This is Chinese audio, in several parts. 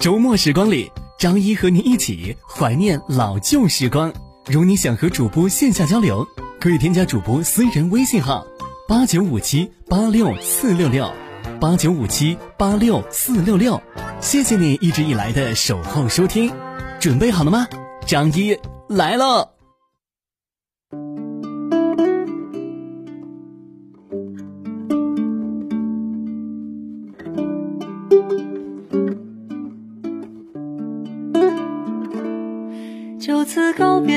周末时光里，张一和您一起怀念老旧时光。如你想和主播线下交流，可以添加主播私人微信号：八九五七八六四六六，八九五七八六四六六。谢谢你一直以来的守候收听，准备好了吗？张一来喽！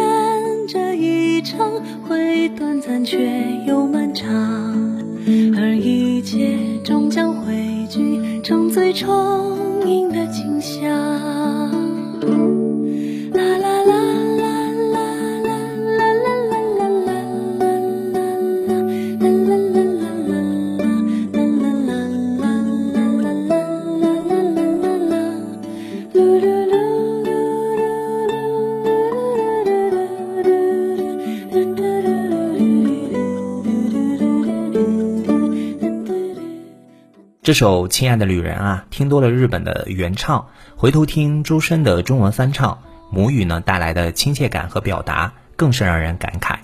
愿这一场会短暂却又漫长，而一切终将汇聚成最充盈的景象。这首《亲爱的旅人》啊，听多了日本的原唱，回头听周深的中文翻唱，母语呢带来的亲切感和表达，更是让人感慨。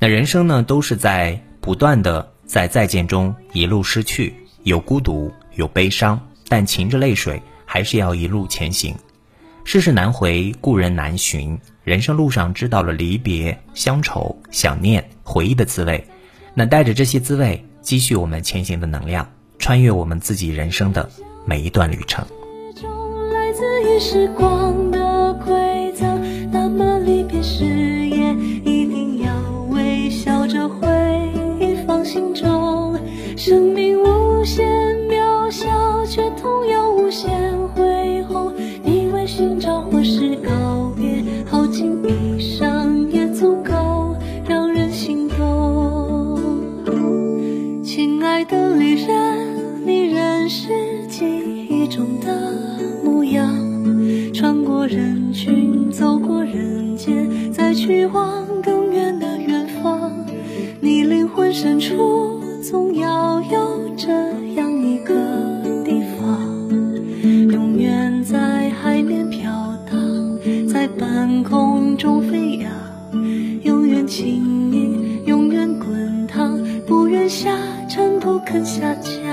那人生呢，都是在不断的在再见中一路失去，有孤独，有悲伤，但噙着泪水还是要一路前行。世事难回，故人难寻，人生路上知道了离别、乡愁、想念、回忆的滋味，那带着这些滋味，积蓄我们前行的能量。穿越我们自己人生的每一段旅程。去往更远的远方，你灵魂深处总要有这样一个地方，永远在海面飘荡，在半空中飞扬，永远轻盈，永远滚烫，不愿下沉，不肯下降。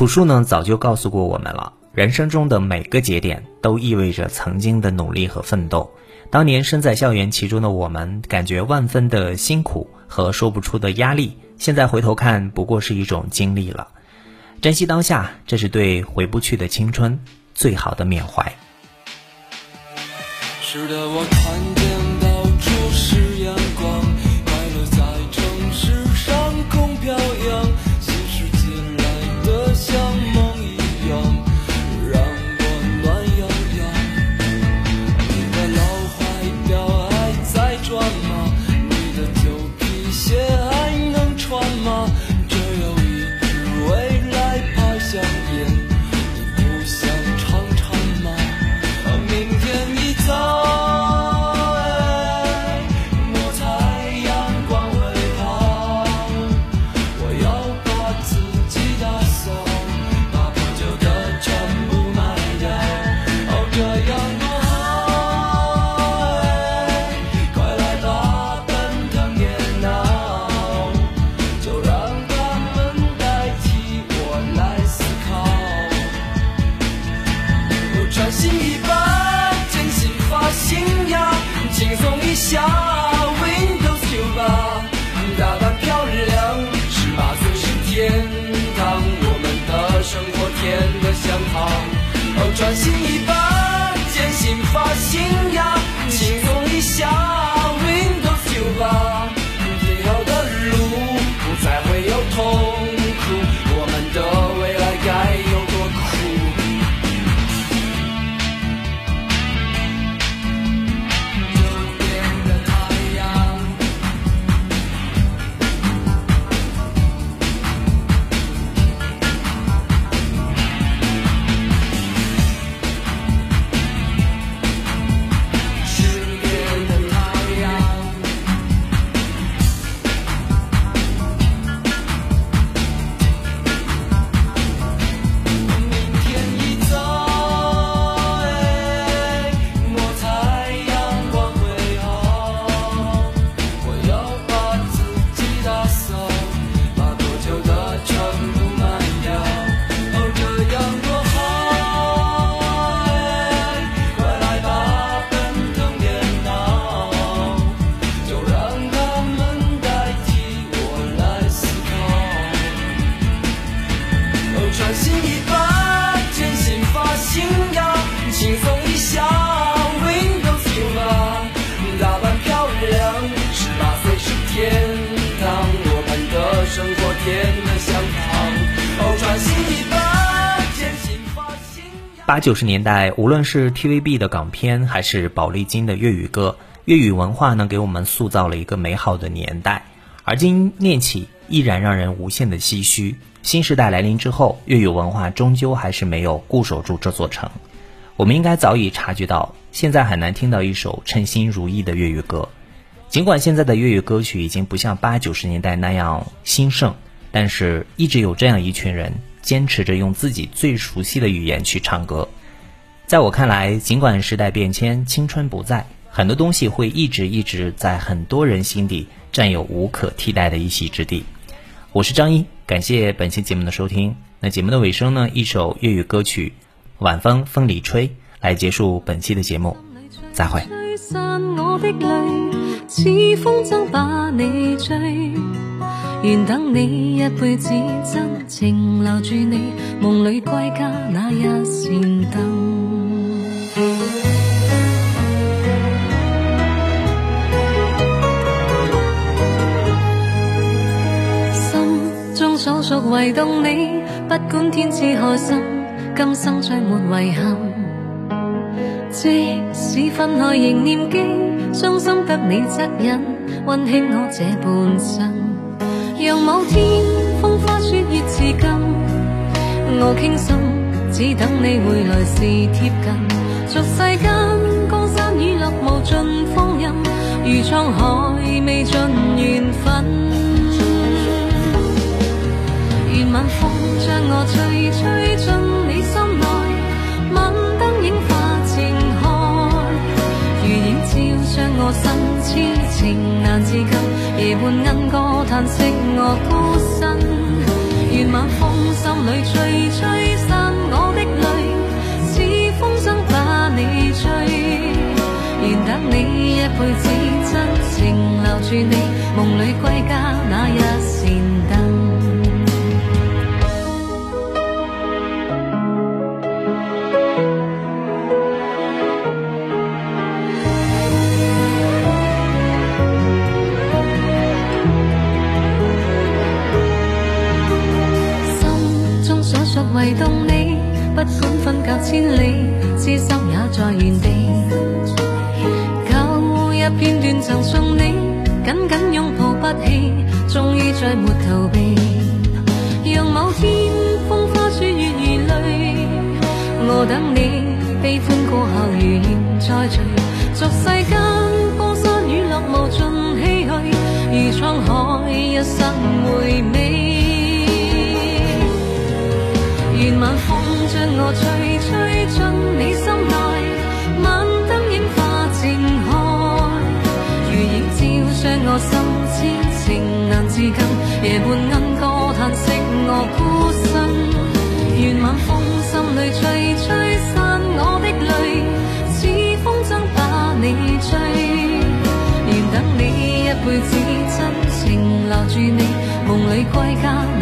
朴树呢，早就告诉过我们了。人生中的每个节点，都意味着曾经的努力和奋斗。当年身在校园其中的我们，感觉万分的辛苦和说不出的压力。现在回头看，不过是一种经历了。珍惜当下，这是对回不去的青春最好的缅怀。是的，我看见。穿新衣吧，剪新发型呀，轻松一下。八九十年代，无论是 TVB 的港片，还是宝丽金的粤语歌，粤语文化呢，给我们塑造了一个美好的年代。而今念起，依然让人无限的唏嘘。新时代来临之后，粤语文化终究还是没有固守住这座城。我们应该早已察觉到，现在很难听到一首称心如意的粤语歌。尽管现在的粤语歌曲已经不像八九十年代那样兴盛。但是，一直有这样一群人坚持着用自己最熟悉的语言去唱歌。在我看来，尽管时代变迁，青春不在，很多东西会一直一直在很多人心底占有无可替代的一席之地。我是张一，感谢本期节目的收听。那节目的尾声呢？一首粤语歌曲《晚风风里吹》来结束本期的节目。再会。愿等你一辈子，真情留住你，梦里归家那一扇灯。心中所属唯独你，不管天赐何心，今生再没遗憾。即使分开仍念记，伤心得你恻隐，温馨我这半生。让某天风花雪月至今，我倾心，只等你回来时贴近。俗世间，江山雨落无尽芳吟，如沧海未尽缘分。愿晚风将我吹吹进你心内。我心痴情难自禁，夜半莺歌叹息我孤身。愿晚风心里吹吹散我的泪，似风筝把你追。愿等你一辈子真情留住你，梦里归家那一灯。在原地，旧日片段曾送你紧紧拥抱不起，终于再没逃避。让某天风花雪月如泪，我等你悲欢过后如愿再聚，俗世间风山雨落无尽唏嘘，如沧海一生回味。愿晚风将我吹吹吹。我深痴情难自禁，夜半暗歌叹息我孤身。愿晚风心里吹吹散我的泪，似风筝把你追。愿等你一辈子真情留住你，梦里归家。